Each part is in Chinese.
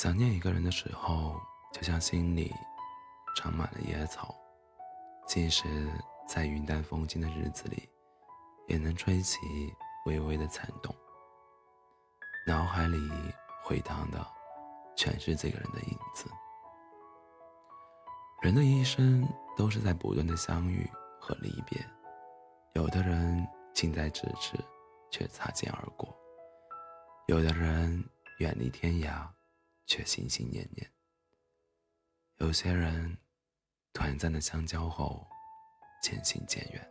想念一个人的时候，就像心里长满了野草，即使在云淡风轻的日子里，也能吹起微微的颤动。脑海里回荡的全是这个人的影子。人的一生都是在不断的相遇和离别，有的人近在咫尺，却擦肩而过；有的人远离天涯。却心心念念。有些人短暂的相交后，渐行渐远，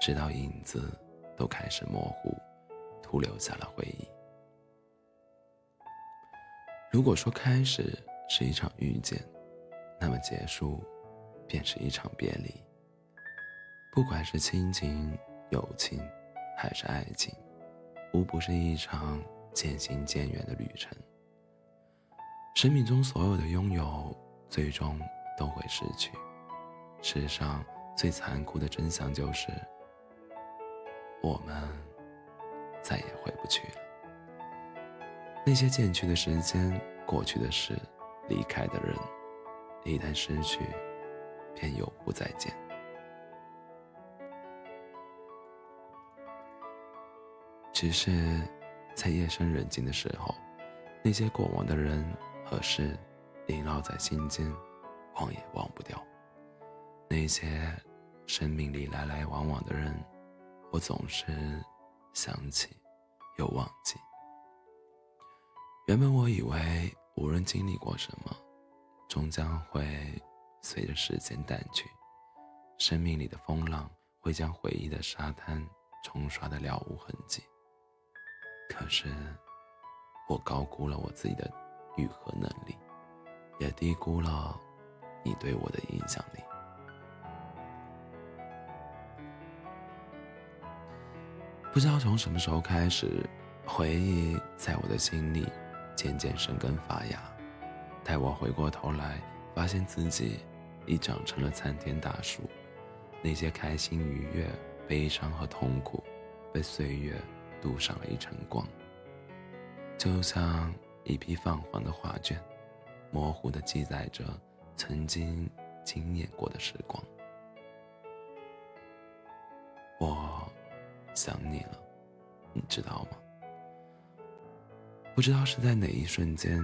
直到影子都开始模糊，徒留下了回忆。如果说开始是一场遇见，那么结束便是一场别离。不管是亲情、友情，还是爱情，无不是一场渐行渐远的旅程。生命中所有的拥有，最终都会失去。世上最残酷的真相就是，我们再也回不去了。那些渐去的时间、过去的事、离开的人，一旦失去，便永不再见。只是在夜深人静的时候，那些过往的人。可是，萦绕在心间，忘也忘不掉。那些生命里来来往往的人，我总是想起，又忘记。原本我以为，无论经历过什么，终将会随着时间淡去。生命里的风浪会将回忆的沙滩冲刷的了无痕迹。可是，我高估了我自己的。愈合能力，也低估了你对我的影响力。不知道从什么时候开始，回忆在我的心里渐渐生根发芽。待我回过头来，发现自己已长成了参天大树。那些开心、愉悦、悲伤和痛苦，被岁月镀上了一层光，就像……一批泛黄的画卷，模糊地记载着曾经惊艳过的时光。我想你了，你知道吗？不知道是在哪一瞬间，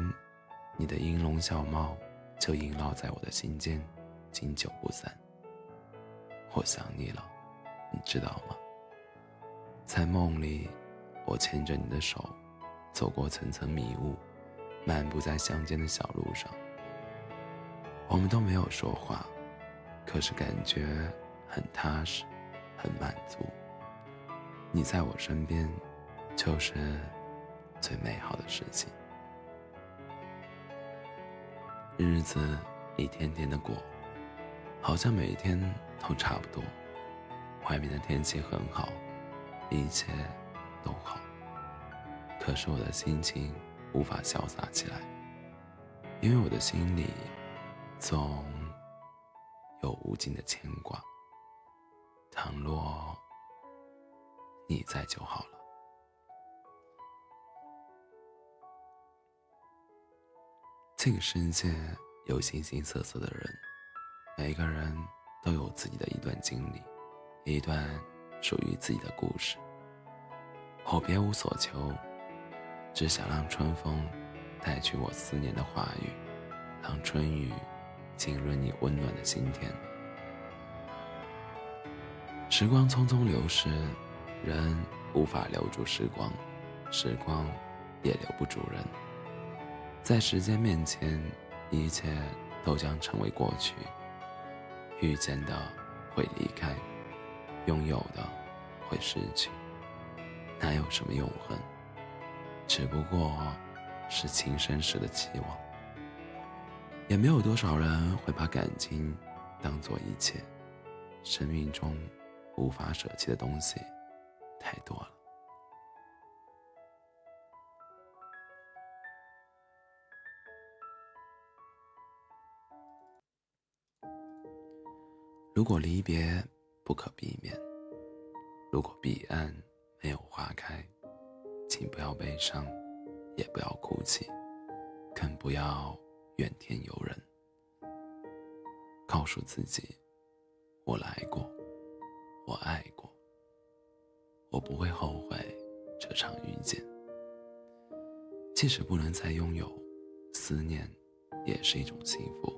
你的音容笑貌就萦绕在我的心间，经久不散。我想你了，你知道吗？在梦里，我牵着你的手。走过层层迷雾，漫步在乡间的小路上。我们都没有说话，可是感觉很踏实，很满足。你在我身边，就是最美好的事情。日子一天天的过，好像每一天都差不多。外面的天气很好，一切都好。可是我的心情无法潇洒起来，因为我的心里总有无尽的牵挂。倘若你在就好了。这个世界有形形色色的人，每个人都有自己的一段经历，一段属于自己的故事。我别无所求。只想让春风带去我思念的话语，让春雨浸润你温暖的心田。时光匆匆流逝，人无法留住时光，时光也留不住人。在时间面前，一切都将成为过去。遇见的会离开，拥有的会失去，哪有什么永恒？只不过是情深时的期望，也没有多少人会把感情当做一切。生命中无法舍弃的东西太多了。如果离别不可避免，如果彼岸没有花开。请不要悲伤，也不要哭泣，更不要怨天尤人。告诉自己，我来过，我爱过，我不会后悔这场遇见。即使不能再拥有，思念也是一种幸福。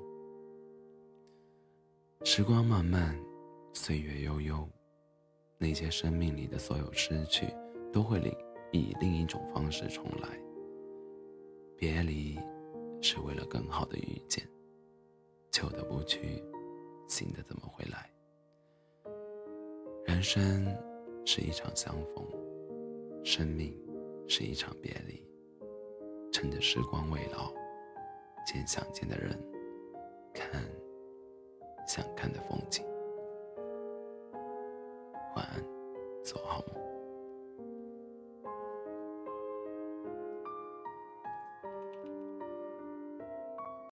时光漫漫，岁月悠悠，那些生命里的所有失去，都会另以另一种方式重来。别离，是为了更好的遇见。旧的不去，新的怎么会来？人生是一场相逢，生命是一场别离。趁着时光未老，见想见的人，看想看的风景。